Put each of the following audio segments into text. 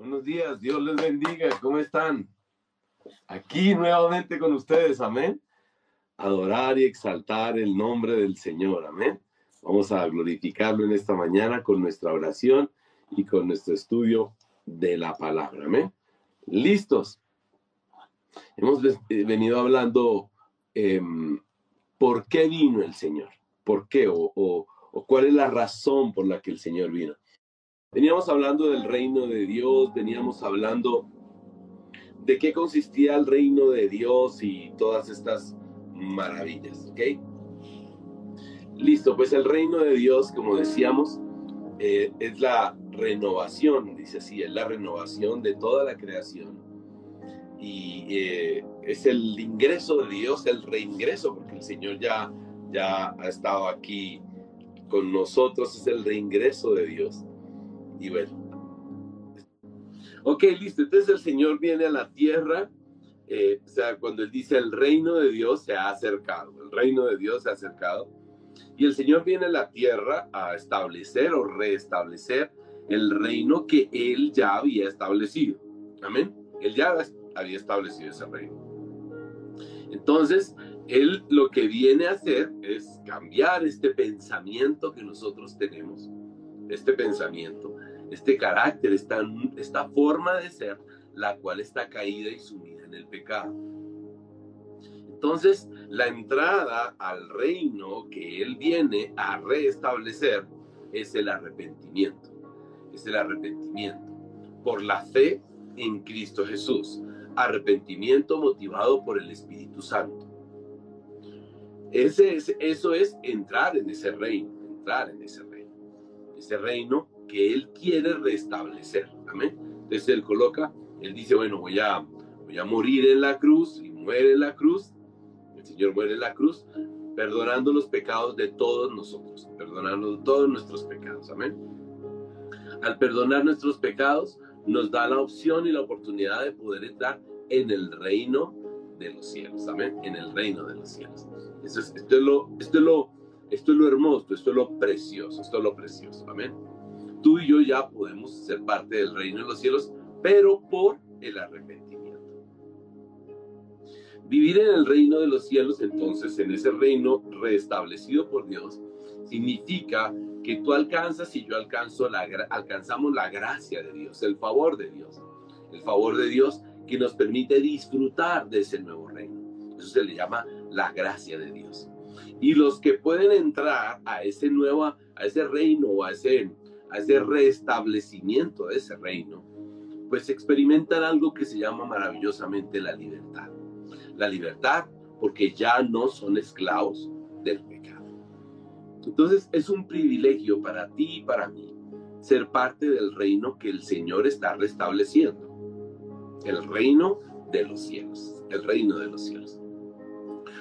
Buenos días, Dios les bendiga, ¿cómo están? Aquí nuevamente con ustedes, amén. Adorar y exaltar el nombre del Señor, amén. Vamos a glorificarlo en esta mañana con nuestra oración y con nuestro estudio de la palabra, amén. ¿Listos? Hemos eh, venido hablando em, por qué vino el Señor, por qué o, o cuál es la razón por la que el Señor vino. Veníamos hablando del reino de Dios, veníamos hablando de qué consistía el reino de Dios y todas estas maravillas, ¿ok? Listo, pues el reino de Dios, como decíamos, eh, es la renovación, dice así, es la renovación de toda la creación. Y eh, es el ingreso de Dios, el reingreso, porque el Señor ya, ya ha estado aquí con nosotros, es el reingreso de Dios. Bueno. Ok, listo. Entonces el Señor viene a la tierra. Eh, o sea, cuando Él dice el reino de Dios se ha acercado. El reino de Dios se ha acercado. Y el Señor viene a la tierra a establecer o restablecer el reino que Él ya había establecido. Amén. Él ya había establecido ese reino. Entonces, Él lo que viene a hacer es cambiar este pensamiento que nosotros tenemos, este pensamiento, este carácter, esta, esta forma de ser, la cual está caída y sumida en el pecado. Entonces, la entrada al reino que Él viene a restablecer es el arrepentimiento. Es el arrepentimiento por la fe en Cristo Jesús. Arrepentimiento motivado por el Espíritu Santo. Ese es, eso es entrar en ese reino, entrar en ese reino. Ese reino que Él quiere restablecer. Amén. Entonces Él coloca, Él dice, bueno, voy a, voy a morir en la cruz y muere en la cruz. El Señor muere en la cruz, perdonando los pecados de todos nosotros, perdonando todos nuestros pecados. Amén. Al perdonar nuestros pecados, nos da la opción y la oportunidad de poder entrar en el reino de los cielos. Amén. En el reino de los cielos. Eso es, esto, es lo, esto, es lo, esto es lo hermoso, esto es lo precioso, esto es lo precioso. Amén tú y yo ya podemos ser parte del reino de los cielos, pero por el arrepentimiento. Vivir en el reino de los cielos, entonces, en ese reino restablecido por Dios, significa que tú alcanzas y yo alcanzo la, alcanzamos la gracia de Dios, el favor de Dios. El favor de Dios que nos permite disfrutar de ese nuevo reino. Eso se le llama la gracia de Dios. Y los que pueden entrar a ese nuevo, a ese reino o a ese a ese restablecimiento de ese reino, pues experimentan algo que se llama maravillosamente la libertad. La libertad porque ya no son esclavos del pecado. Entonces es un privilegio para ti y para mí ser parte del reino que el Señor está restableciendo. El reino de los cielos, el reino de los cielos.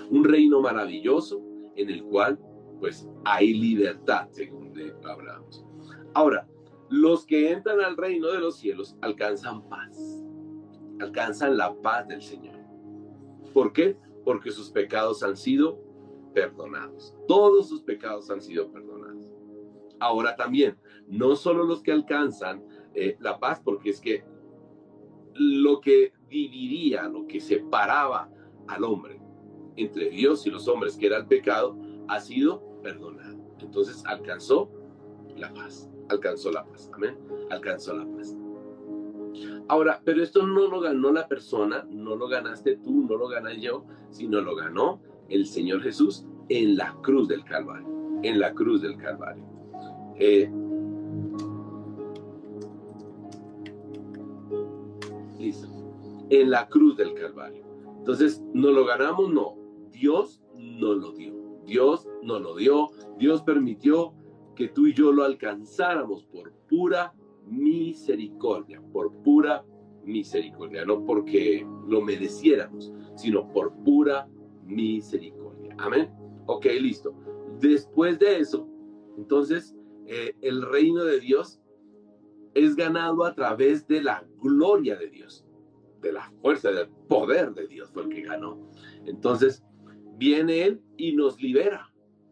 Un reino maravilloso en el cual pues hay libertad, según hablamos. Ahora, los que entran al reino de los cielos alcanzan paz, alcanzan la paz del Señor. ¿Por qué? Porque sus pecados han sido perdonados. Todos sus pecados han sido perdonados. Ahora también, no solo los que alcanzan eh, la paz, porque es que lo que dividía, lo que separaba al hombre entre Dios y los hombres, que era el pecado, ha sido perdonado. Entonces alcanzó la paz alcanzó la paz. Amén. Alcanzó la paz. Ahora, pero esto no lo ganó la persona, no lo ganaste tú, no lo gané yo, sino lo ganó el Señor Jesús en la cruz del Calvario. En la cruz del Calvario. Eh, listo. En la cruz del Calvario. Entonces, ¿no lo ganamos? No. Dios no lo dio. Dios no lo dio. Dios permitió que tú y yo lo alcanzáramos por pura misericordia, por pura misericordia, no porque lo mereciéramos, sino por pura misericordia. Amén. Ok, listo. Después de eso, entonces, eh, el reino de Dios es ganado a través de la gloria de Dios, de la fuerza, del poder de Dios fue el que ganó. Entonces, viene Él y nos libera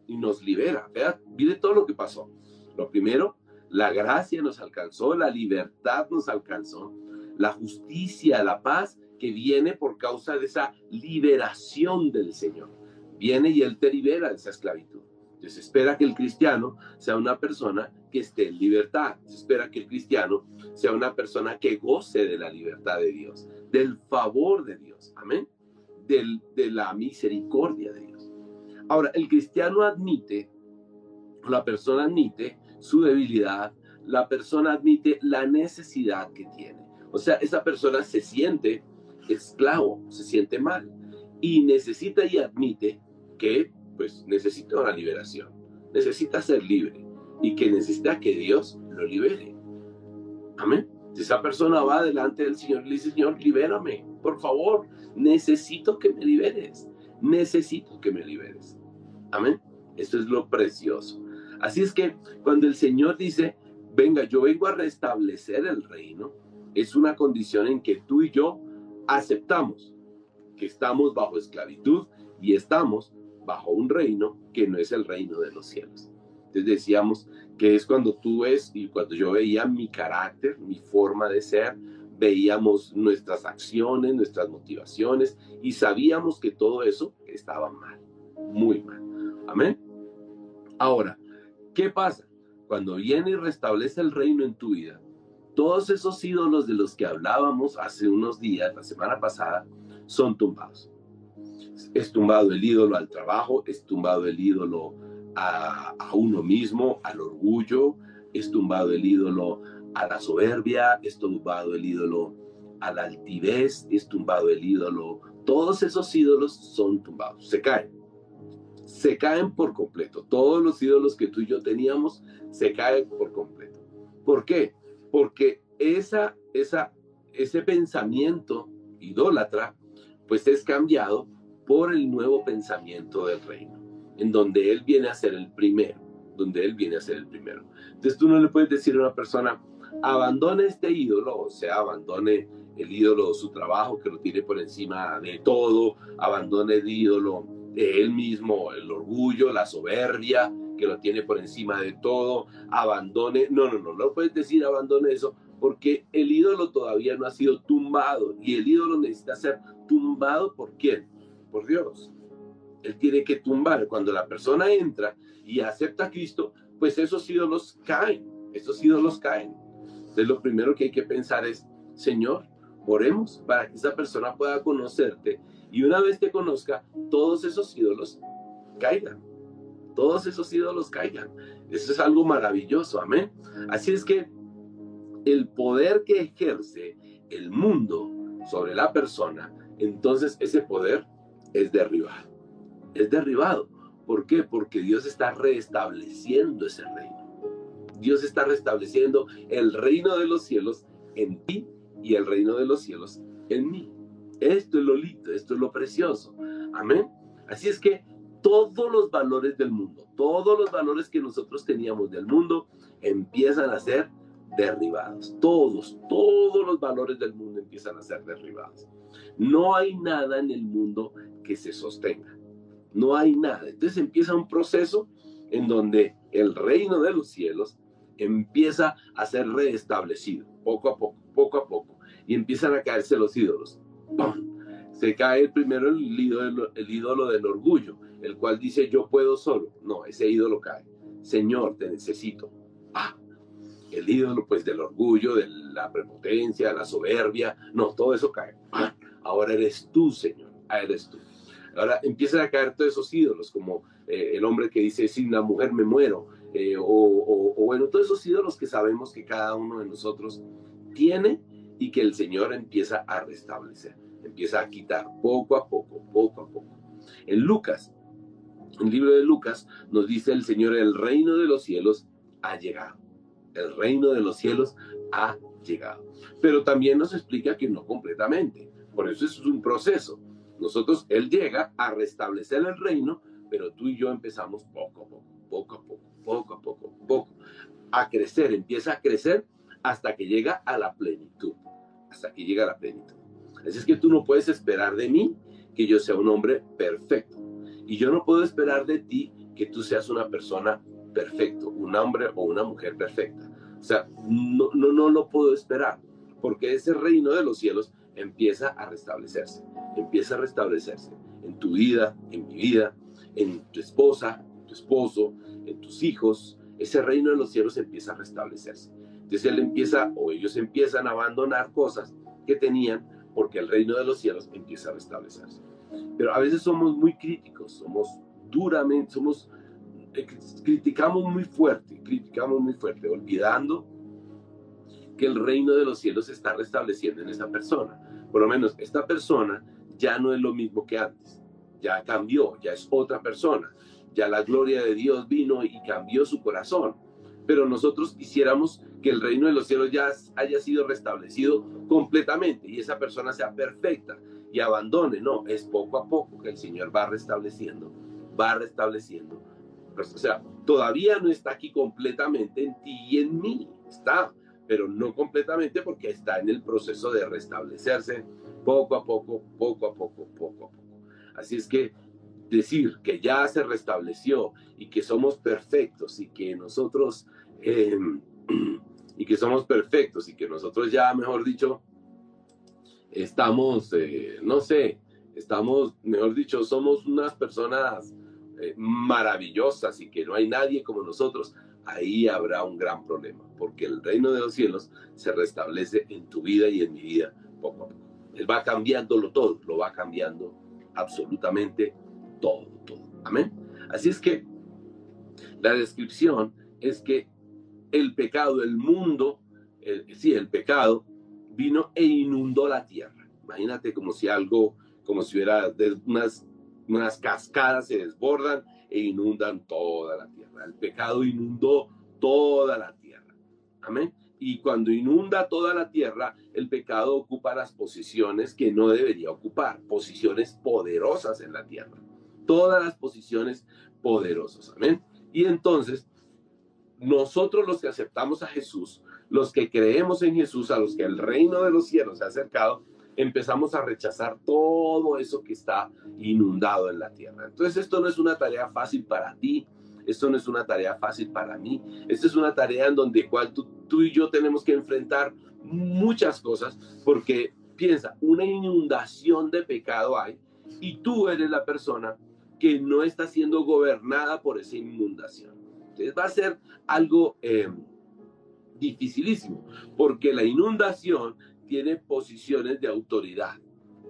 y nos libera. Vea, mire todo lo que pasó. Lo primero, La gracia nos alcanzó, la libertad nos alcanzó, la justicia, la paz que viene por causa de esa liberación del Señor. Viene y Él te libera de esa esclavitud. Se espera que el cristiano sea una persona que esté en libertad. Se espera que el cristiano sea una persona que goce de la libertad de Dios, del favor de Dios. Amén. Del, de la misericordia de Dios. Ahora, el cristiano admite, la persona admite su debilidad, la persona admite la necesidad que tiene. O sea, esa persona se siente esclavo, se siente mal y necesita y admite que pues necesita una liberación, necesita ser libre y que necesita que Dios lo libere. Amén. Si esa persona va delante del Señor y le dice, Señor, libérame, por favor, necesito que me liberes, necesito que me liberes. Amén. Esto es lo precioso. Así es que cuando el Señor dice, venga, yo vengo a restablecer el reino, es una condición en que tú y yo aceptamos que estamos bajo esclavitud y estamos bajo un reino que no es el reino de los cielos. Entonces decíamos que es cuando tú ves y cuando yo veía mi carácter, mi forma de ser, veíamos nuestras acciones, nuestras motivaciones y sabíamos que todo eso estaba mal, muy mal. Amén. Ahora, ¿qué pasa? Cuando viene y restablece el reino en tu vida, todos esos ídolos de los que hablábamos hace unos días, la semana pasada, son tumbados es tumbado el ídolo al trabajo, es tumbado el ídolo a, uno mismo, al orgullo, es tumbado el ídolo a la soberbia, es tumbado el ídolo a la altivez, es tumbado el ídolo. Todos esos ídolos son tumbados, se caen. Se caen por completo. Todos los ídolos que tú y yo teníamos se caen por completo. ¿Por qué? Porque esa, esa, ese pensamiento idólatra, pues es cambiado por el nuevo pensamiento del reino, en donde Él viene a ser el primero, donde Él viene a ser el primero. Entonces tú no le puedes decir a una persona, abandone este ídolo, o sea, abandone el ídolo de su trabajo que lo tiene por encima de todo, abandone el ídolo de él mismo, el orgullo, la soberbia que lo tiene por encima de todo, abandone, no, no, no, no puedes decir abandone eso, porque el ídolo todavía no ha sido tumbado y el ídolo necesita ser tumbado por quién? por Dios. Él tiene que tumbar. Cuando la persona entra y acepta a Cristo, pues esos ídolos caen, esos ídolos caen. Entonces lo primero que hay que pensar es, Señor, oremos para que esa persona pueda conocerte y una vez te conozca, todos esos ídolos caigan. Todos esos ídolos caigan. Eso es algo maravilloso, amén. Así es que el poder que ejerce el mundo sobre la persona, entonces ese poder es derribado. Es derribado. ¿Por qué? Porque Dios está restableciendo ese reino. Dios está restableciendo el reino de los cielos en ti y el reino de los cielos en mí. Esto es lo lindo, esto es lo precioso. Amén. Así es que todos los valores del mundo, todos los valores que nosotros teníamos del mundo empiezan a ser derribados. Todos, todos los valores del mundo empiezan a ser derribados. No hay nada en el mundo que se sostenga. No hay nada. Entonces empieza un proceso en donde el reino de los cielos empieza a ser reestablecido poco a poco, poco a poco. Y empiezan a caerse los ídolos. Se cae primero el ídolo, el ídolo del orgullo, el cual dice yo puedo solo. No, ese ídolo cae. Señor, te necesito. Ah, el ídolo pues del orgullo, de la prepotencia, la soberbia, no, todo eso cae. Ahora eres tú, Señor, ah, eres tú. Ahora empiezan a caer todos esos ídolos, como eh, el hombre que dice, sin la mujer me muero, eh, o, bueno, todos esos ídolos que sabemos que cada uno de nosotros tiene y que el Señor empieza a restablecer, empieza a quitar poco a poco, poco a poco. En Lucas, en el libro de Lucas, nos dice el Señor, el reino de los cielos ha llegado el reino de los cielos ha llegado. Pero también nos explica que no completamente. Por eso es un proceso. Nosotros, Él llega a restablecer el reino, pero tú y yo empezamos poco a poco, poco a poco, poco a poco, poco, a crecer, empieza a crecer hasta que llega a la plenitud, hasta que llega a la plenitud. Así es que tú no puedes esperar de mí que yo sea un hombre perfecto. Y yo no puedo esperar de ti que tú seas una persona perfecto, un hombre o una mujer perfecta. O sea, no, no, no lo puedo esperar, porque ese reino de los cielos empieza a restablecerse, empieza a restablecerse en tu vida, en mi vida, en tu esposa, tu esposo, en tus hijos, ese reino de los cielos empieza a restablecerse. Entonces él empieza o ellos empiezan a abandonar cosas que tenían porque el reino de los cielos empieza a restablecerse. Pero a veces somos muy críticos, somos duramente, somos, eh, criticamos muy fuerte, criticamos muy fuerte, olvidando que el reino de los cielos se está restableciendo en esa persona. Por lo menos esta persona ya no es lo mismo que antes, ya cambió, ya es otra persona, ya la gloria de Dios vino y cambió su corazón. Pero nosotros quisiéramos que el reino de los cielos ya haya sido restablecido completamente y esa persona sea perfecta y abandone. No, es poco a poco que el Señor va restableciendo, va restableciendo. O sea, todavía no está aquí completamente en ti y en mí, está, pero no completamente porque está en el proceso de restablecerse poco a poco, poco a poco, poco a poco. Así es que decir que ya se restableció y que somos perfectos y que nosotros em, y que somos perfectos y que nosotros ya, mejor dicho, estamos, eh, no sé, estamos, mejor dicho, somos unas personas eh, maravillosas y que no hay nadie como nosotros, ahí habrá un gran problema, porque el reino de los cielos se restablece en tu vida y en mi vida poco a poco. Él va cambiándolo todo, lo va cambiando absolutamente todo, todo. Amén. Así es que la descripción es que el pecado, el mundo, sí, el pecado vino e inundó la tierra. Imagínate como si algo, como si hubiera unas, unas cascadas se desbordan e inundan toda la tierra. El pecado inundó toda la tierra. Amén. Y cuando inunda toda la tierra, el pecado ocupa las posiciones que no debería ocupar, posiciones poderosas en la tierra. Todas las posiciones poderosas. Amén. Y entonces, nosotros los que aceptamos a Jesús, los que creemos en Jesús, a los que el reino de los cielos se ha acercado, empezamos a rechazar todo eso que está inundado en la tierra. Entonces esto no es una tarea fácil para ti, esto no es una tarea fácil para mí, esto es una tarea en donde tú y yo tenemos que enfrentar muchas cosas, porque piensa, una inundación de pecado hay y tú eres la persona que no está siendo gobernada por esa inundación. Entonces va a ser algo eh, dificilísimo, porque la inundación tiene posiciones de autoridad,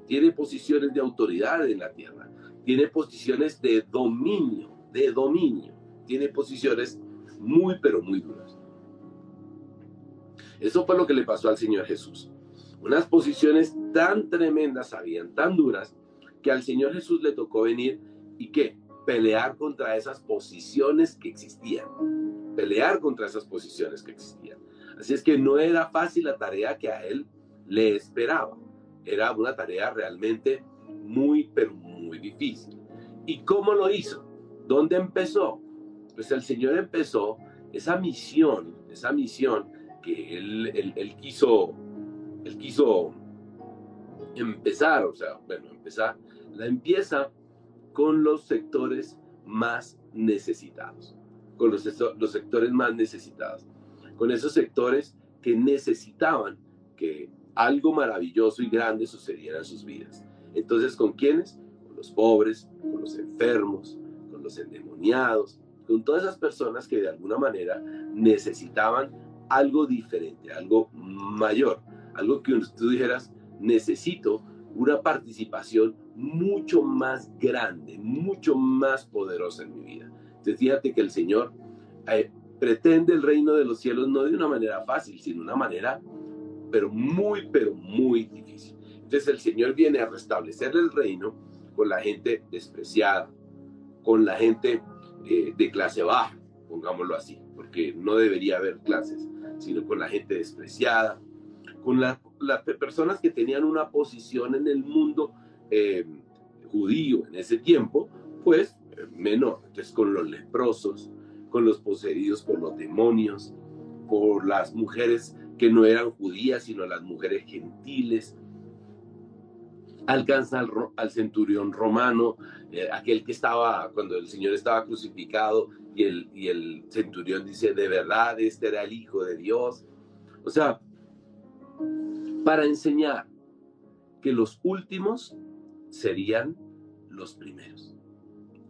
tiene posiciones de autoridad en la tierra, tiene posiciones de dominio, de dominio, tiene posiciones muy, pero muy duras. Eso fue lo que le pasó al Señor Jesús. Unas posiciones tan tremendas habían, tan duras, que al Señor Jesús le tocó venir y qué? Pelear contra esas posiciones que existían. Pelear contra esas posiciones que existían. Así es que no era fácil la tarea que a él le esperaba. Era una tarea realmente muy, pero muy difícil. ¿Y cómo lo hizo? ¿Dónde empezó? Pues el Señor empezó esa misión, esa misión que él, él, quiso, él quiso empezar, o sea, bueno, empezar, la empieza con los sectores más necesitados, con los, sectores más necesitados, con esos sectores que necesitaban que algo maravilloso y grande sucediera en sus vidas. Entonces, ¿con quiénes? Con los pobres, con los enfermos, con los endemoniados, con todas esas personas que de alguna manera necesitaban algo diferente, algo mayor, algo que tú dijeras, necesito una participación mucho más grande, mucho más poderosa en mi vida. Entonces, fíjate que el Señor eh, pretende el reino de los cielos no de una manera fácil, sino de una manera pero muy, pero muy difícil. Entonces el Señor viene a restablecer el reino con la gente despreciada, con la gente eh, de clase baja, pongámoslo así, porque no debería haber clases, sino con la gente despreciada, con las personas que tenían una posición en el mundo eh, judío en ese tiempo, pues menor. Entonces con los leprosos, con los poseídos por los demonios, por las mujeres que no eran judías, sino las mujeres gentiles. alcanza al, centurión romano, eh, aquel que estaba, cuando el Señor estaba crucificado, y el, y el centurión dice, de verdad, este era el Hijo de Dios. O sea, para enseñar que los últimos serían los primeros.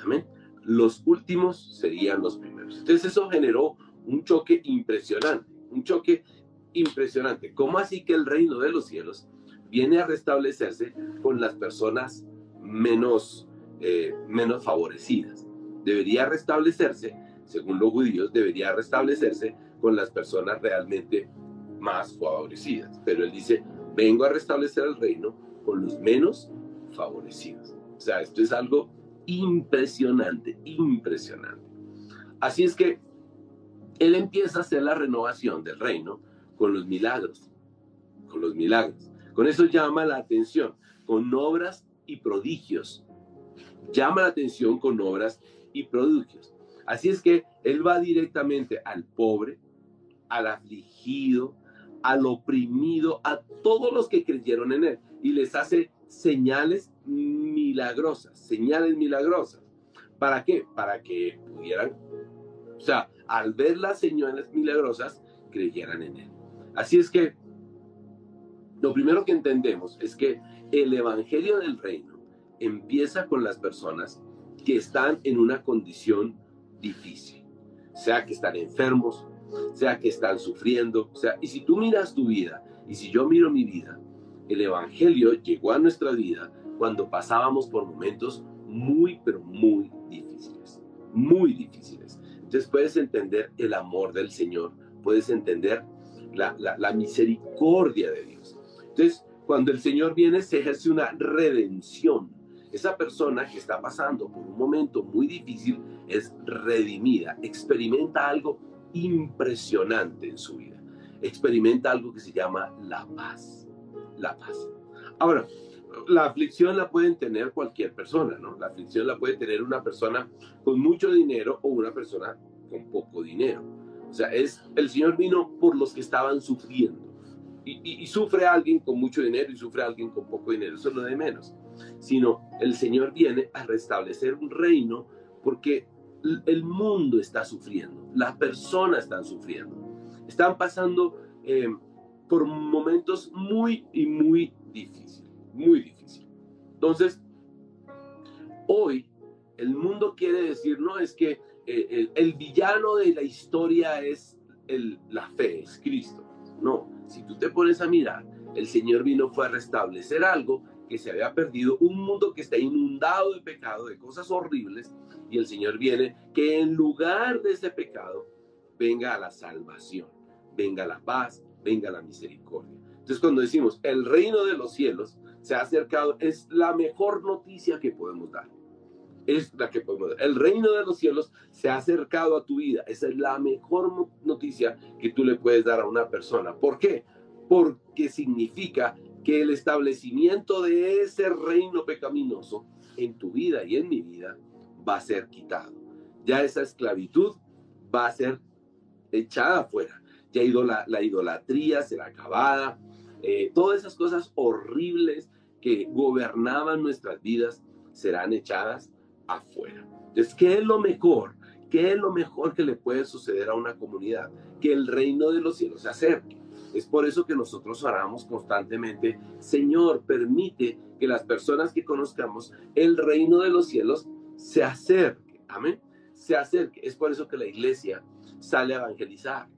Amén. Los últimos serían los primeros. Entonces eso generó un choque impresionante, un choque impresionante. ¿Cómo así que el reino de los cielos viene a restablecerse con las personas menos, eh, menos favorecidas. Debería restablecerse, según los judíos, debería restablecerse con las personas realmente más favorecidas. Pero él dice, vengo a restablecer el reino con los menos favorecidos. O sea, esto es algo impresionante, impresionante. Así es que él empieza a hacer la renovación del reino con los milagros, con los milagros. Con eso llama la atención, con obras y prodigios. Llama la atención con obras y prodigios. Así es que Él va directamente al pobre, al afligido, al oprimido, a todos los que creyeron en Él y les hace señales milagrosas, señales milagrosas. ¿Para qué? Para que pudieran, o sea, al ver las señales milagrosas, creyeran en Él. Así es que lo primero que entendemos es que el Evangelio del Reino empieza con las personas que están en una condición difícil, sea que están enfermos, sea que están sufriendo, sea, y si tú miras tu vida y si yo miro mi vida, el Evangelio llegó a nuestra vida cuando pasábamos por momentos muy, pero muy difíciles, muy difíciles. Entonces puedes entender el amor del Señor, puedes entender la, la misericordia de Dios. Entonces, cuando el Señor viene, se ejerce una redención. Esa persona que está pasando por un momento muy difícil es redimida, experimenta algo impresionante en su vida. Experimenta algo que se llama la paz. La paz. Ahora, la aflicción la pueden tener cualquier persona, ¿no? La aflicción la puede tener una persona con mucho dinero o una persona con poco dinero. O sea, es el Señor vino por los que estaban sufriendo y, sufre alguien con mucho dinero y sufre alguien con poco dinero, eso es de menos, sino el Señor viene a restablecer un reino porque el mundo está sufriendo, las personas están sufriendo, están pasando eh, por momentos muy y muy difíciles, muy difíciles. Entonces, hoy el mundo quiere decir, no, es que eh, el, villano de la historia es el, la fe, es Cristo. No, si tú te pones a mirar, el Señor vino fue a restablecer algo que se había perdido, un mundo que está inundado de pecado, de cosas horribles, y el Señor viene que en lugar de ese pecado venga la salvación, venga la paz, venga la misericordia. Entonces cuando decimos el reino de los cielos se ha acercado, es la mejor noticia que podemos dar. Es la que podemos dar. El reino de los cielos se ha acercado a tu vida. Esa es la mejor noticia que tú le puedes dar a una persona. ¿Por qué? Porque significa que el establecimiento de ese reino pecaminoso en tu vida y en mi vida va a ser quitado. Ya esa esclavitud va a ser echada afuera. Ya la, la idolatría será acabada. Eh, todas esas cosas horribles que gobernaban nuestras vidas serán echadas afuera. Entonces, ¿qué es lo mejor? ¿Qué es lo mejor que le puede suceder a una comunidad? Que el reino de los cielos se acerque. Es por eso que nosotros oramos constantemente, Señor, permite que las personas que conozcamos el reino de los cielos se acerque. Amén. Se acerque. Es por eso que la iglesia sale a evangelizar.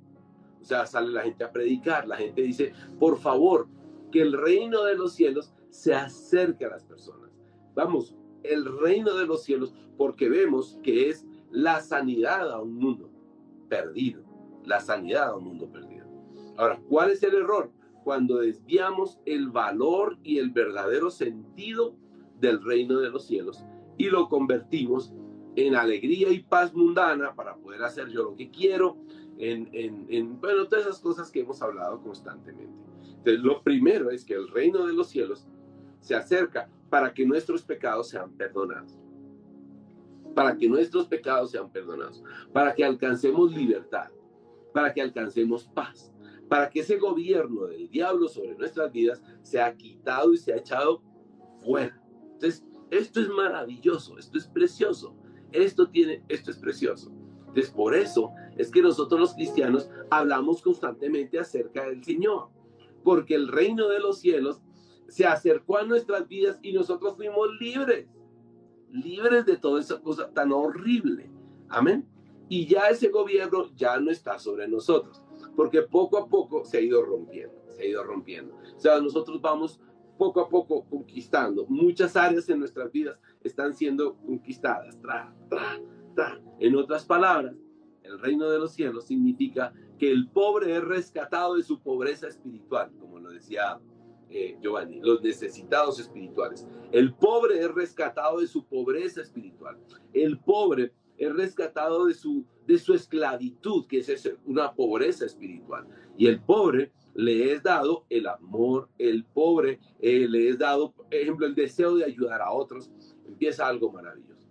O sea, sale la gente a predicar. La gente dice, por favor, que el reino de los cielos se acerque a las personas. Vamos, el reino de los cielos, porque vemos que es la sanidad a un mundo perdido, la sanidad a un mundo perdido. Ahora, ¿cuál es el error? Cuando desviamos el valor y el verdadero sentido del reino de los cielos y lo convertimos en alegría y paz mundana para poder hacer yo lo que quiero, en, en, en, bueno, todas esas cosas que hemos hablado constantemente. Entonces, lo primero es que el reino de los cielos se acerca para que nuestros pecados sean perdonados. Para que nuestros pecados sean perdonados. Para que alcancemos libertad. Para que alcancemos paz. Para que ese gobierno del diablo sobre nuestras vidas sea quitado y sea echado fuera. Entonces, esto es maravilloso, esto es precioso, esto tiene, esto es precioso. Entonces, por eso es que nosotros los cristianos hablamos constantemente acerca del Señor, porque el reino de los cielos se acercó a nuestras vidas y nosotros fuimos libres, libres de toda esa cosa tan horrible. Amén. Y ya ese gobierno ya no está sobre nosotros, porque poco a poco se ha ido rompiendo, se ha ido rompiendo. O sea, nosotros vamos poco a poco conquistando. Muchas áreas en nuestras vidas están siendo conquistadas. Tra, tra, tra. En otras palabras, el reino de los cielos significa que el pobre es rescatado de su pobreza espiritual, como lo decía eh, Giovanni, los necesitados espirituales. El pobre es rescatado de su pobreza espiritual. El pobre es rescatado de su, de su esclavitud, que es una pobreza espiritual. Y el pobre le es dado el amor, el pobre eh, le es dado, por ejemplo, el deseo de ayudar a otros, empieza algo maravilloso.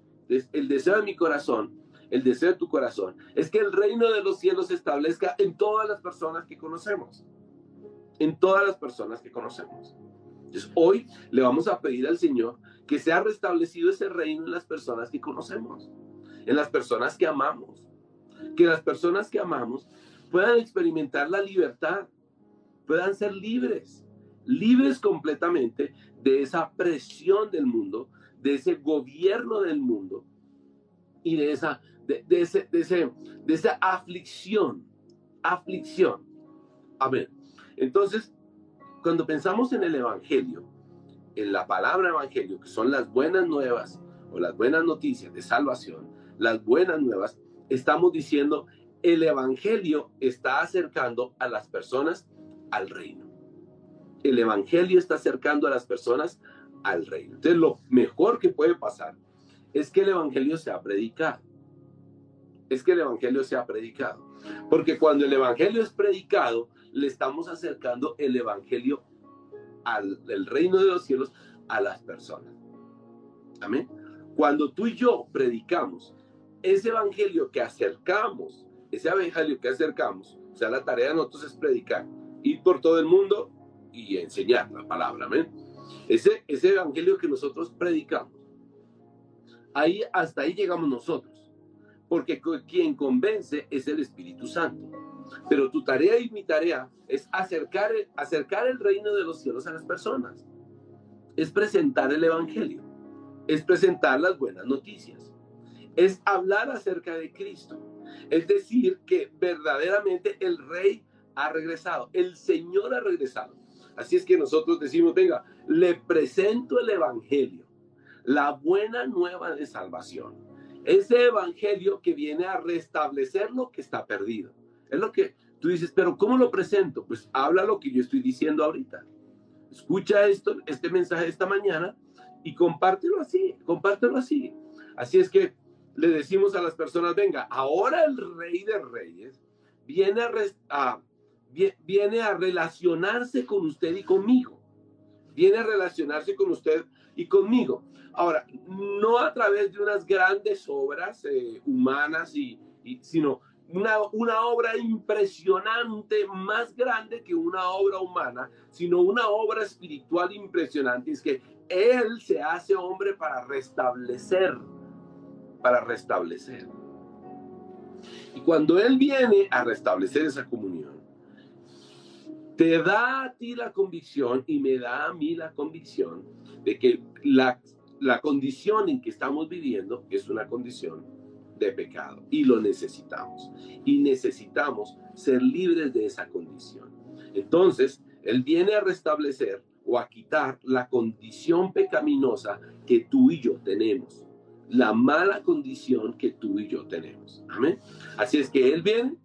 El deseo de mi corazón, el deseo de tu corazón, es que el reino de los cielos se establezca en todas las personas que conocemos, en todas las personas que conocemos. Entonces, hoy le vamos a pedir al Señor que sea restablecido ese reino en las personas que conocemos, en las personas que amamos, que las personas que amamos puedan experimentar la libertad, puedan ser libres, libres completamente de esa presión del mundo, de ese gobierno del mundo y de esa, de, ese, de, ese, de esa aflicción, aflicción. Amén. Entonces, cuando pensamos en el Evangelio, en la palabra Evangelio, que son las buenas nuevas o las buenas noticias de salvación, las buenas nuevas, estamos diciendo, el Evangelio está acercando a las personas al reino. El Evangelio está acercando a las personas al reino. Entonces, lo mejor que puede pasar es que el Evangelio sea predicado. Es que el Evangelio sea predicado. Porque cuando el Evangelio es predicado, le estamos acercando el Evangelio al reino de los cielos a las personas. Amén. Cuando tú y yo predicamos ese Evangelio que acercamos, ese Evangelio que acercamos, o sea, la tarea de nosotros es predicar ir por todo el mundo y enseñar la palabra. Amén. Ese, ese evangelio que nosotros predicamos, ahí hasta ahí llegamos nosotros, porque quien convence es el Espíritu Santo. Pero tu tarea y mi tarea es acercar, acercar el reino de los cielos a las personas. Es presentar el evangelio, es presentar las buenas noticias, es hablar acerca de Cristo. Es decir, que verdaderamente el rey ha regresado, el Señor ha regresado. Así es que nosotros decimos, venga, le presento el Evangelio, la buena nueva de salvación. Ese Evangelio que viene a restablecer lo que está perdido. Es lo que tú dices, pero ¿cómo lo presento? Pues habla lo que yo estoy diciendo ahorita. Escucha esto, este mensaje esta mañana y compártelo así, compártelo así. Así es que le decimos a las personas, venga, ahora el rey de reyes viene a, viene a relacionarse con usted y conmigo. Viene a relacionarse con usted y conmigo. Ahora, no a través de unas grandes obras eh, humanas, y, sino una, una obra impresionante, más grande que una obra humana, sino una obra espiritual impresionante. Es que Él se hace hombre para restablecer, para restablecer. Y cuando Él viene a restablecer esa comunión, te da a ti la convicción y me da a mí la convicción de que la, la condición en que estamos viviendo es una condición de pecado y lo necesitamos. Y necesitamos ser libres de esa condición. Entonces, Él viene a restablecer o a quitar la condición pecaminosa que tú y yo tenemos. La mala condición que tú y yo tenemos. Amén. Así es que Él viene,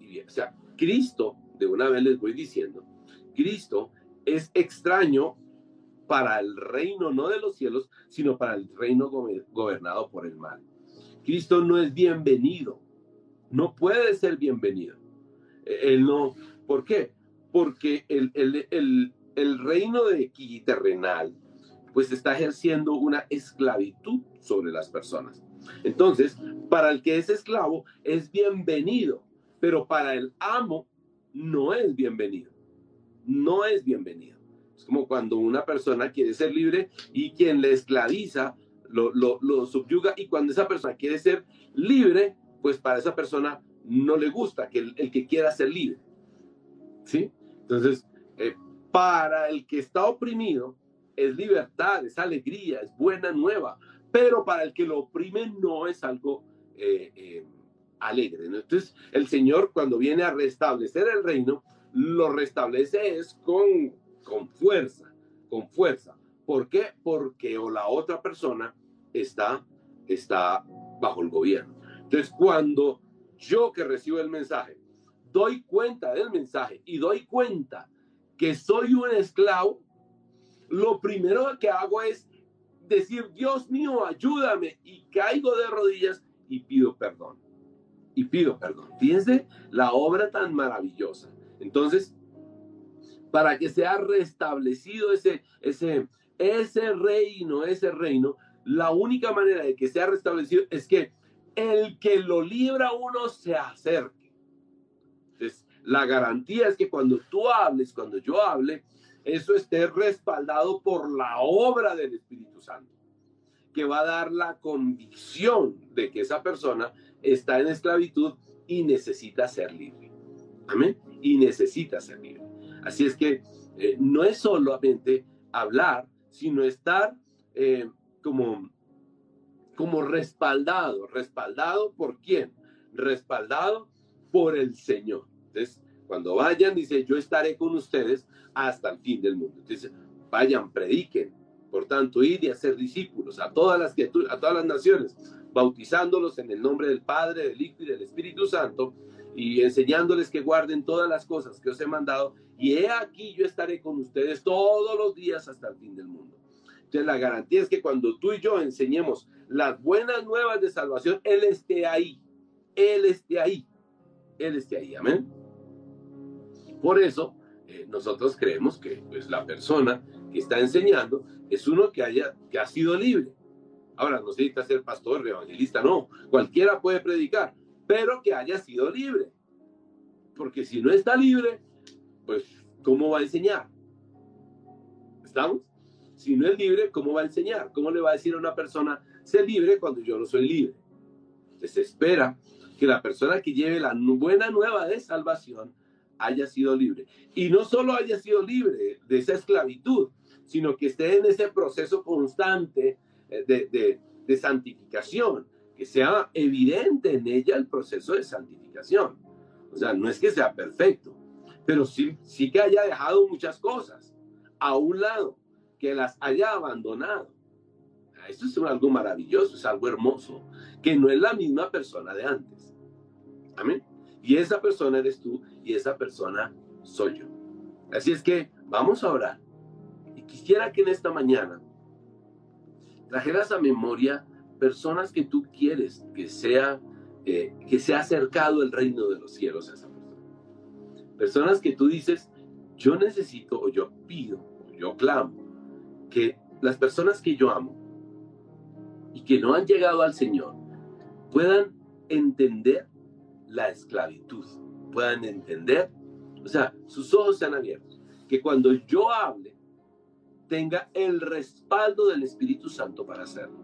y, o sea, Cristo de una vez les voy diciendo, Cristo es extraño para el reino no de los cielos, sino para el reino gobernado por el mal. Cristo no es bienvenido, no puede ser bienvenido. E-, él no, ¿por qué? Porque el, el, el reino de aquí terrenal, pues está ejerciendo una esclavitud sobre las personas. Entonces, para el que es esclavo es bienvenido, pero para el amo no es bienvenido. No es bienvenido. Es como cuando una persona quiere ser libre y quien le esclaviza lo, lo, subyuga y cuando esa persona quiere ser libre, pues para esa persona no le gusta que el, que quiera ser libre. ¿Sí? Entonces, eh, para el que está oprimido, es libertad, es alegría, es buena nueva, pero para el que lo oprime no es algo eh, eh, alegre. Entonces, el Señor cuando viene a restablecer el reino, lo restablece es con, con fuerza, con fuerza. ¿Por qué? Porque o la otra persona está, está bajo el gobierno. Entonces, cuando yo que recibo el mensaje, doy cuenta del mensaje y doy cuenta que soy un esclavo, lo primero que hago es decir, Dios mío, ayúdame y caigo de rodillas y pido perdón. Y pido perdón. Fíjense la obra tan maravillosa. Entonces, para que sea restablecido ese, ese, ese reino, ese reino, la única manera de que sea restablecido es que el que lo libra uno se acerque. Entonces, la garantía es que cuando tú hables, cuando yo hable, eso esté respaldado por la obra del Espíritu Santo, que va a dar la convicción de que esa persona está en esclavitud y necesita ser libre. Amén. Y necesita ser libre. Así es que eh, no es solamente hablar, sino estar eh, como, como respaldado. ¿Respaldado por quién? Respaldado por el Señor. Entonces, cuando vayan, dice, yo estaré con ustedes hasta el fin del mundo. Entonces, vayan, prediquen. Por tanto, ir y hacer discípulos a todas las a todas las naciones, bautizándolos en el nombre del Padre, del Hijo y del Espíritu Santo, y enseñándoles que guarden todas las cosas que os he mandado. Y he aquí yo estaré con ustedes todos los días hasta el fin del mundo. Entonces, la garantía es que cuando tú y yo enseñemos las buenas nuevas de salvación, Él esté ahí. Él esté ahí. Él esté ahí. Amén. Por eso, eh, nosotros creemos que pues, la persona que está enseñando es uno que, haya, que ha sido libre. Ahora, no necesita ser pastor, evangelista, no. Cualquiera puede predicar, pero que haya sido libre. Porque si no está libre, pues, ¿cómo va a enseñar? ¿Estamos? Si no es libre, ¿cómo va a enseñar? ¿Cómo le va a decir a una persona, sé libre cuando yo no soy libre? Se espera que la persona que lleve la buena nueva de salvación haya sido libre. Y no solo haya sido libre de esa esclavitud, sino que esté en ese proceso constante eh, de, de, santificación, que sea evidente en ella el proceso de santificación. O sea, no es que sea perfecto, pero sí, sí que haya dejado muchas cosas a un lado, que las haya abandonado. Esto es algo maravilloso, es algo hermoso, que no es la misma persona de antes. Amén. Y esa persona eres tú y esa persona soy yo. Así es que vamos a orar. Y quisiera que en esta mañana trajeras a memoria personas que tú quieres que sea eh, que sea acercado el reino de los cielos a esa persona. Personas que tú dices, yo necesito o yo pido o yo clamo que las personas que yo amo y que no han llegado al Señor puedan entender la esclavitud, puedan entender, o sea, sus ojos sean abiertos, que cuando yo hable tenga el respaldo del Espíritu Santo para hacerlo.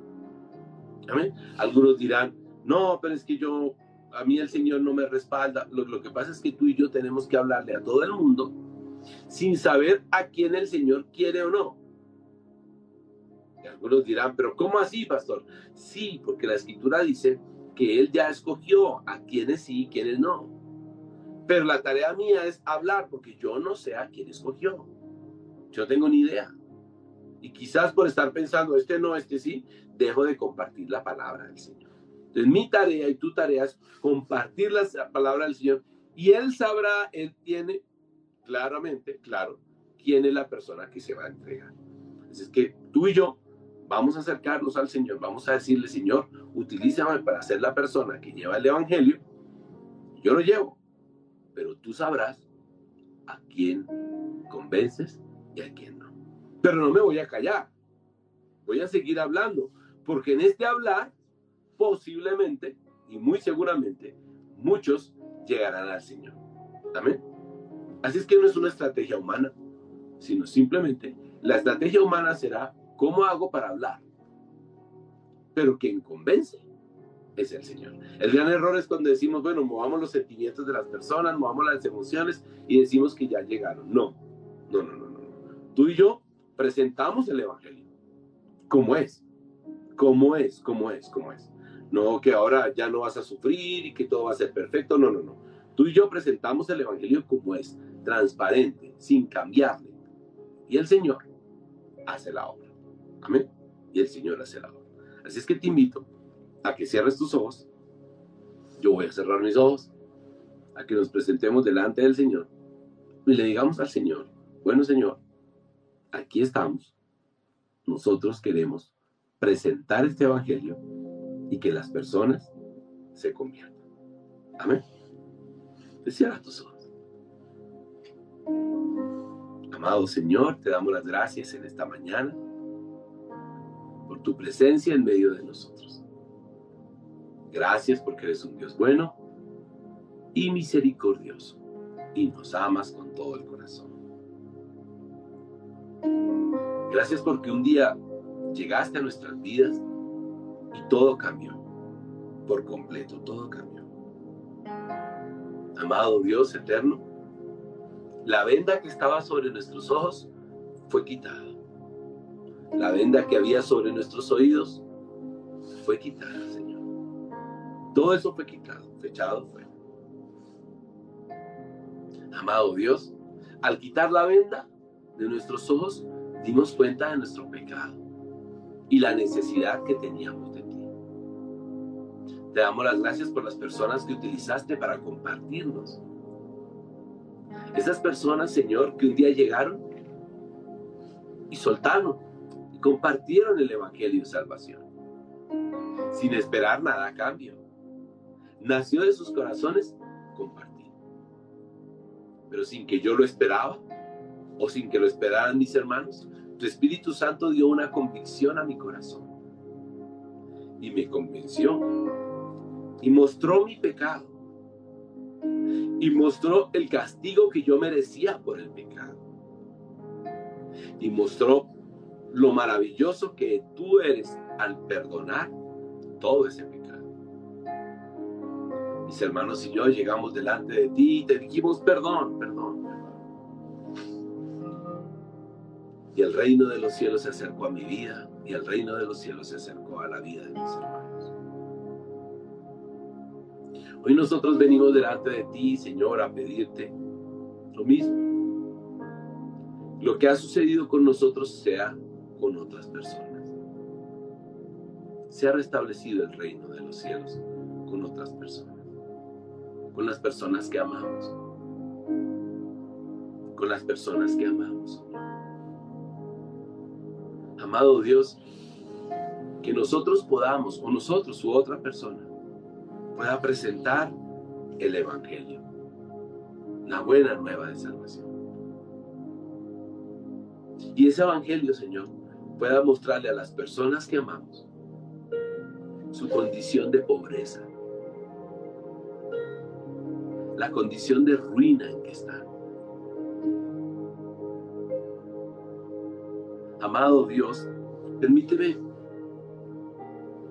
¿Amén? Algunos dirán, no, pero es que yo, a mí el Señor no me respalda. Lo, lo que pasa es que tú y yo tenemos que hablarle a todo el mundo sin saber a quién el Señor quiere o no. Y algunos dirán, pero ¿cómo así, pastor? Sí, porque la escritura dice que Él ya escogió a quienes sí y quienes no. Pero la tarea mía es hablar porque yo no sé a quién escogió. Yo tengo ni idea. Y quizás por estar pensando, este no, este sí, dejo de compartir la palabra del Señor. Entonces mi tarea y tu tarea es compartir la palabra del Señor y Él sabrá, Él tiene claramente, claro, quién es la persona que se va a entregar. Así es que tú y yo vamos a acercarnos al Señor, vamos a decirle, Señor, utilízame para ser la persona que lleva el Evangelio. Yo lo llevo, pero tú sabrás a quién convences y a quién no. Pero no me voy a callar, voy a seguir hablando, porque en este hablar, posiblemente y muy seguramente, muchos llegarán al Señor. Amén. Así es que no es una estrategia humana, sino simplemente la estrategia humana será cómo hago para hablar. Pero quien convence es el Señor. El gran error es cuando decimos, bueno, movamos los sentimientos de las personas, movamos las emociones y decimos que ya llegaron. No, no, no, no, no. Tú y yo presentamos el Evangelio. ¿Cómo es? ¿Cómo es? ¿Cómo es? ¿Cómo es? No que ahora ya no vas a sufrir y que todo va a ser perfecto. No, no, no. Tú y yo presentamos el Evangelio como es, transparente, sin cambiarle. Y el Señor hace la obra. Amén. Y el Señor hace la obra. Así es que te invito a que cierres tus ojos. Yo voy a cerrar mis ojos. A que nos presentemos delante del Señor. Y le digamos al Señor, bueno Señor, aquí estamos. Nosotros queremos presentar este Evangelio y que las personas se conviertan. Amén. Cierra tus ojos. Amado Señor, te damos las gracias en esta mañana por tu presencia en medio de nosotros. Gracias porque eres un Dios bueno y misericordioso y nos amas con todo el corazón. Gracias porque un día llegaste a nuestras vidas y todo cambió. Por completo, todo cambió. Amado Dios eterno, la venda que estaba sobre nuestros ojos fue quitada. La venda que había sobre nuestros oídos fue quitada. Todo eso fue quitado, fechado fue. Amado Dios, al quitar la venda de nuestros ojos, dimos cuenta de nuestro pecado y la necesidad que teníamos de ti. Te damos las gracias por las personas que utilizaste para compartirnos. Esas personas, Señor, que un día llegaron y soltaron y compartieron el Evangelio de salvación, sin esperar nada a cambio. Nació de sus corazones compartir. Pero sin que yo lo esperaba, o sin que lo esperaran mis hermanos, tu Espíritu Santo dio una convicción a mi corazón. Y me convenció. Y mostró mi pecado. Y mostró el castigo que yo merecía por el pecado. Y mostró lo maravilloso que tú eres al perdonar todo ese pecado. Mis hermanos y yo llegamos delante de ti y te dijimos perdón, perdón. Y el reino de los cielos se acercó a mi vida y el reino de los cielos se acercó a la vida de mis hermanos. Hoy nosotros venimos delante de ti, Señor, a pedirte lo mismo. Lo que ha sucedido con nosotros sea con otras personas. Se ha restablecido el reino de los cielos con otras personas. Con las personas que amamos. Con las personas que amamos amado Dios, que nosotros podamos, o nosotros u otra persona, pueda presentar el Evangelio, la buena nueva de salvación. Y ese Evangelio, Señor, pueda mostrarle a las personas que amamos su condición de pobreza, la condición de ruina en que están Amado Dios, permíteme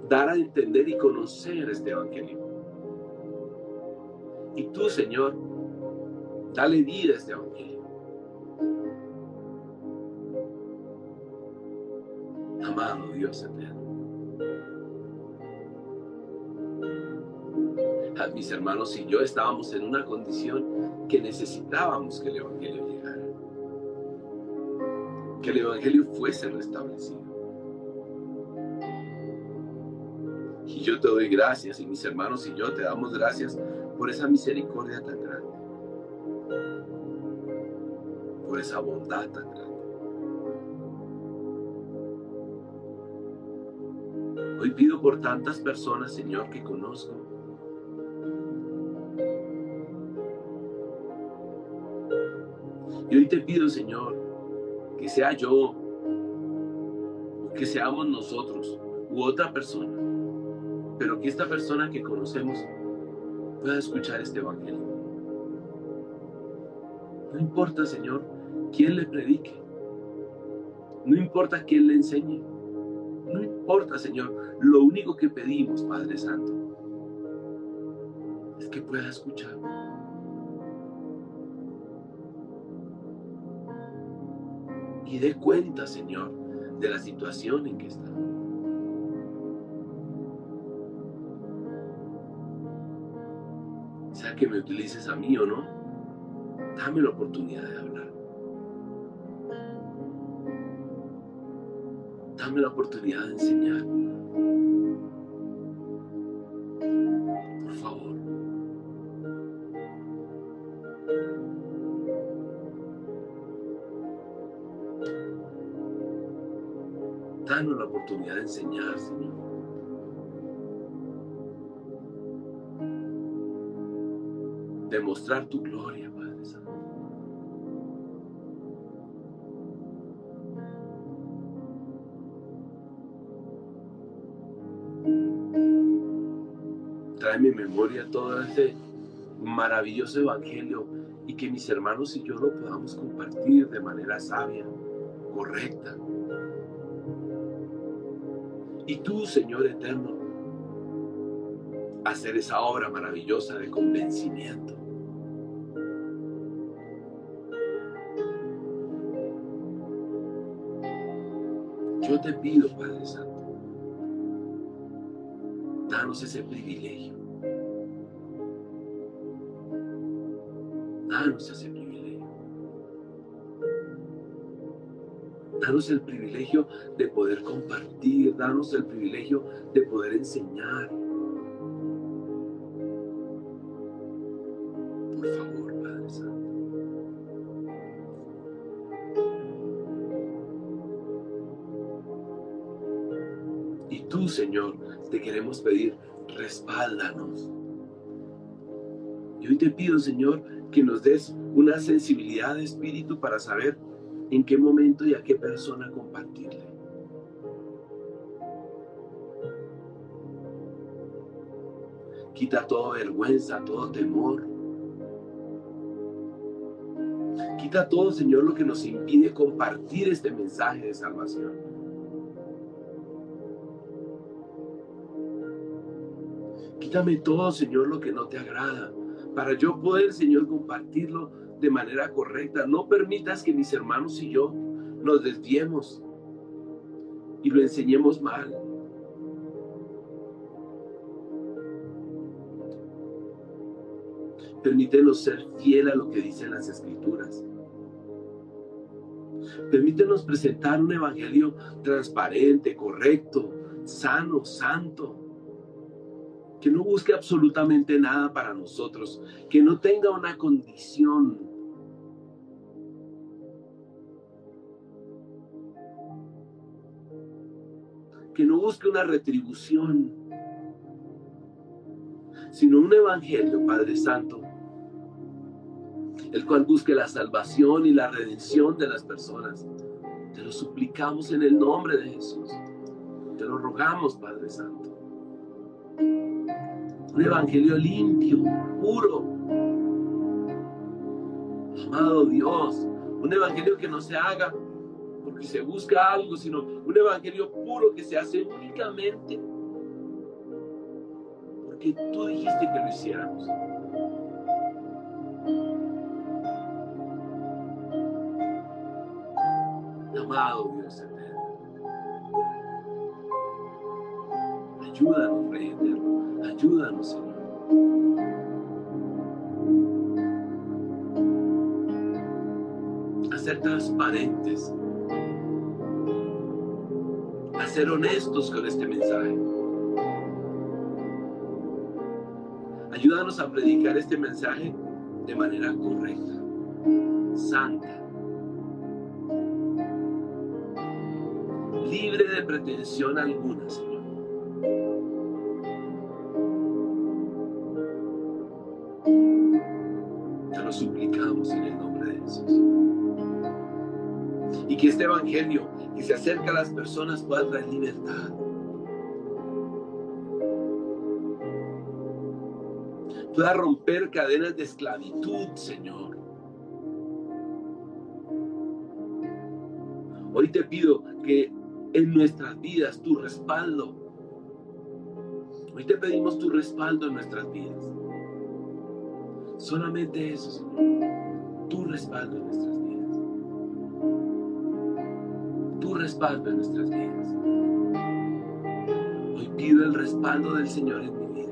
dar a entender y conocer este Evangelio. Y tú, Señor, dale vida a este Evangelio. Amado Dios eterno. Mis hermanos y yo estábamos en una condición que necesitábamos que el Evangelio llegara que el Evangelio fuese restablecido. Y yo te doy gracias y mis hermanos y yo te damos gracias por esa misericordia tan grande, por esa bondad tan grande. Hoy pido por tantas personas, Señor, que conozco. Y hoy te pido, Señor, que sea yo, o que seamos nosotros, u otra persona, pero que esta persona que conocemos pueda escuchar este Evangelio. No importa, Señor, quién le predique. No importa quién le enseñe. No importa, Señor. Lo único que pedimos, Padre Santo, es que pueda escuchar. Y dé cuenta, Señor, de la situación en que está. Sea que me utilices a mí o no, dame la oportunidad de hablar. Dame la oportunidad de enseñar. De enseñar, Señor. Demostrar tu gloria, Padre Santo. Trae mi memoria todo este maravilloso evangelio y que mis hermanos y yo lo podamos compartir de manera sabia, correcta. Y tú, Señor eterno, hacer esa obra maravillosa de convencimiento. Yo te pido, Padre Santo, danos ese privilegio. Danos ese privilegio. Danos el privilegio de poder compartir, danos el privilegio de poder enseñar. Por favor, Padre Santo. Y tú, Señor, te queremos pedir, respáldanos. Y hoy te pido, Señor, que nos des una sensibilidad de espíritu para saber en qué momento y a qué persona compartirle. Quita toda vergüenza, todo temor. Quita todo, Señor, lo que nos impide compartir este mensaje de salvación. Quítame todo, Señor, lo que no te agrada, para yo poder, Señor, compartirlo de manera correcta. No permitas que mis hermanos y yo nos desviemos y lo enseñemos mal. Permítenos ser fiel a lo que dicen las escrituras. Permítenos presentar un evangelio transparente, correcto, sano, santo. Que no busque absolutamente nada para nosotros. Que no tenga una condición. Que no busque una retribución. Sino un evangelio, Padre Santo, el cual busque la salvación y la redención de las personas. Te lo suplicamos en el nombre de Jesús. Te lo rogamos, Padre Santo. Un evangelio limpio, puro. Amado Dios, un evangelio que no se haga porque se busca algo, sino un evangelio puro que se hace únicamente porque tú dijiste que lo hiciéramos. Amado Dios eterno. Ayúdanos, Rey eterno. Ayúdanos, Señor. A ser transparentes. Ser honestos con este mensaje. Ayúdanos a predicar este mensaje de manera correcta, santa, libre de pretensión alguna, Señor. Te lo suplicamos en el nombre de Jesús. Y que este evangelio que se acerca a las personas pueda traer libertad. Pueda romper cadenas de esclavitud, Señor. Hoy te pido que en nuestras vidas tu respaldo. Hoy te pedimos tu respaldo en nuestras vidas. Solamente eso, Señor. Tu respaldo en nuestras vidas. Respaldo en nuestras vidas. Hoy pido el respaldo del Señor en mi vida.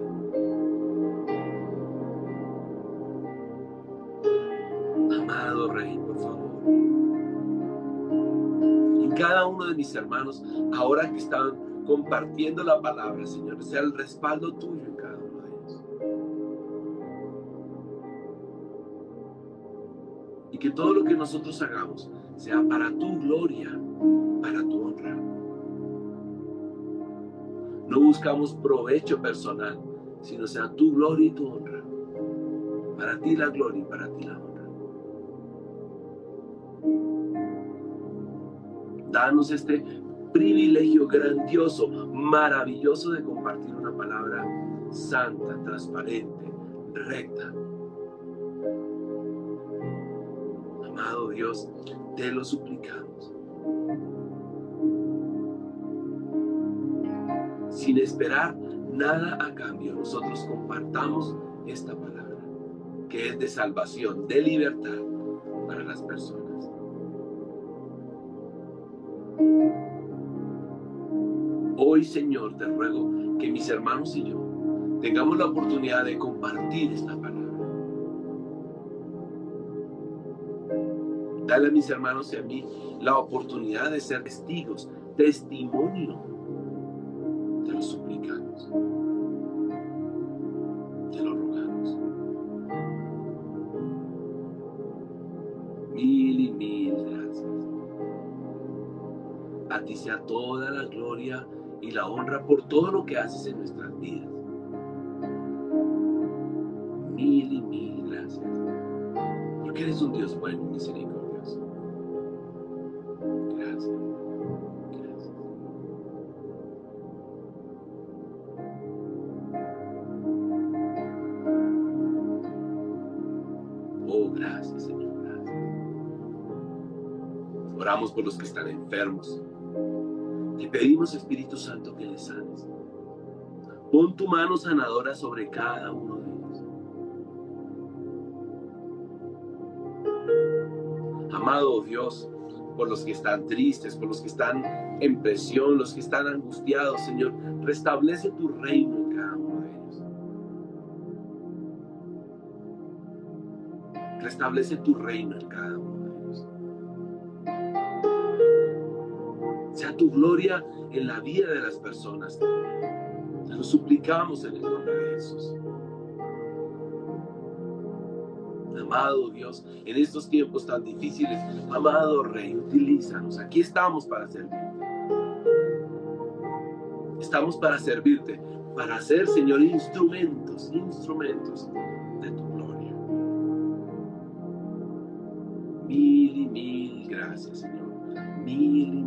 Amado Rey, por favor. Y cada uno de mis hermanos, ahora que están compartiendo la palabra, Señor, sea el respaldo tuyo en cada uno de ellos. Y que todo lo que nosotros hagamos sea para tu gloria, para tu honra. No buscamos provecho personal, sino sea tu gloria y tu honra. Para ti la gloria y para ti la honra. Danos este privilegio grandioso, maravilloso de compartir una palabra santa, transparente, recta. Amado Dios, te lo suplicamos. Sin esperar nada a cambio, nosotros compartamos esta palabra, que es de salvación, de libertad para las personas. Hoy, Señor, te ruego que mis hermanos y yo tengamos la oportunidad de compartir esta palabra. Dale a mis hermanos y a mí la oportunidad de ser testigos, testimonio. Sea toda la gloria y la honra por todo lo que haces en nuestras vidas. Mil y mil gracias. Porque eres un Dios bueno y misericordioso. Gracias. Gracias. Oh, gracias, Señor. Gracias. Oramos por los que están enfermos pedimos, Espíritu Santo, que les sanes. Pon tu mano sanadora sobre cada uno de ellos. Amado Dios, por los que están tristes, por los que están en presión, los que están angustiados, Señor, restablece tu reino en cada uno de ellos. Restablece tu reino en cada uno. Tu gloria en la vida de las personas. Te lo suplicamos en el nombre de Jesús. Amado Dios, en estos tiempos tan difíciles, amado Rey, utilízanos. Aquí estamos para servirte. Estamos para servirte, para ser, Señor, instrumentos, instrumentos de tu gloria. Mil y mil gracias, Señor. Mil y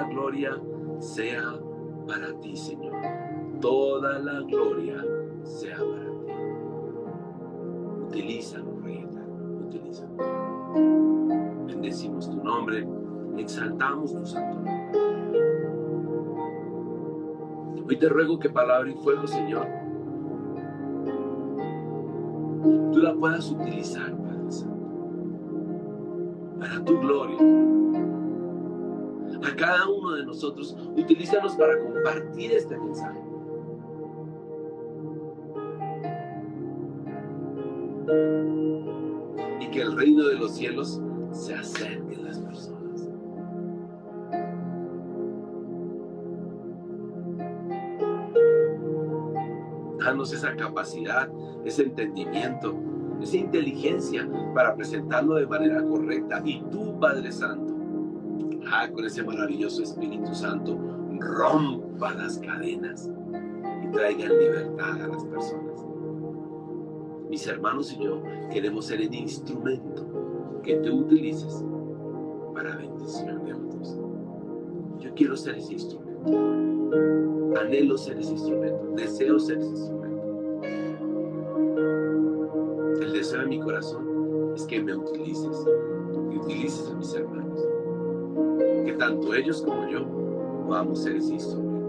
la gloria sea para ti, Señor. Toda la gloria sea para ti. Utilízanos, Rey utilízanos. Bendecimos tu nombre, exaltamos tu santo nombre. Hoy te ruego que palabra y fuego, Señor, tú la puedas utilizar, Padre Santo, para tu gloria a cada uno de nosotros. Utilízanos para compartir este mensaje. Y que el reino de los cielos se acerque a las personas. Danos esa capacidad, ese entendimiento, esa inteligencia para presentarlo de manera correcta. Y tú, Padre Santo, con ese maravilloso Espíritu Santo, rompa las cadenas y traiga libertad a las personas. Mis hermanos y yo queremos ser el instrumento que tú utilices para bendición de otros. Yo quiero ser ese instrumento. Anhelo ser ese instrumento. Deseo ser ese instrumento. El deseo de mi corazón es que me utilices, que utilices a mis hermanos, tanto ellos como yo podamos ser ese instrumento.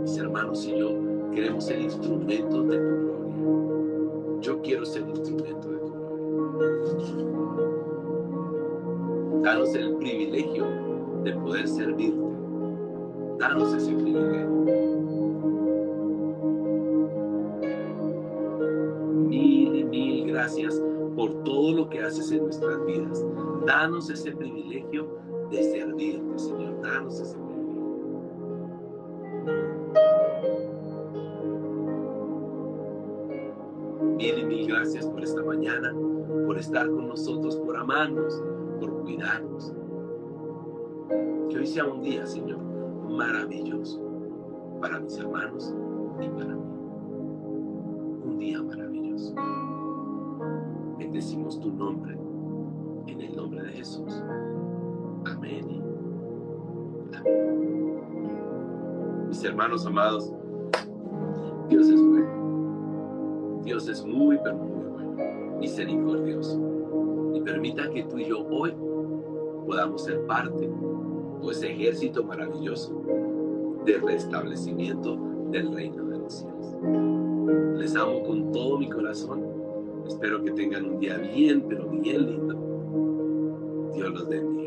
Mis hermanos y yo queremos ser instrumentos de tu gloria. Yo quiero ser instrumento de tu gloria. Danos el privilegio de poder servirte. Danos ese privilegio. Mil y mil gracias por todo lo que haces en nuestras vidas. Danos ese privilegio de servirte, Señor. Danos ese privilegio. Mil y mil gracias por esta mañana, por estar con nosotros, por amarnos, por cuidarnos. Que hoy sea un día, Señor, maravilloso para mis hermanos y para mí. Un día maravilloso. Bendecimos tu nombre en el nombre de Jesús. Amén. Amén. Mis hermanos amados, Dios es bueno. Dios es muy, pero muy bueno. Misericordioso. Y permita que tú y yo hoy podamos ser parte de ese ejército maravilloso de restablecimiento del reino de los cielos. Les amo con todo mi corazón. Espero que tengan un día bien, pero bien lindo. Dios los bendiga.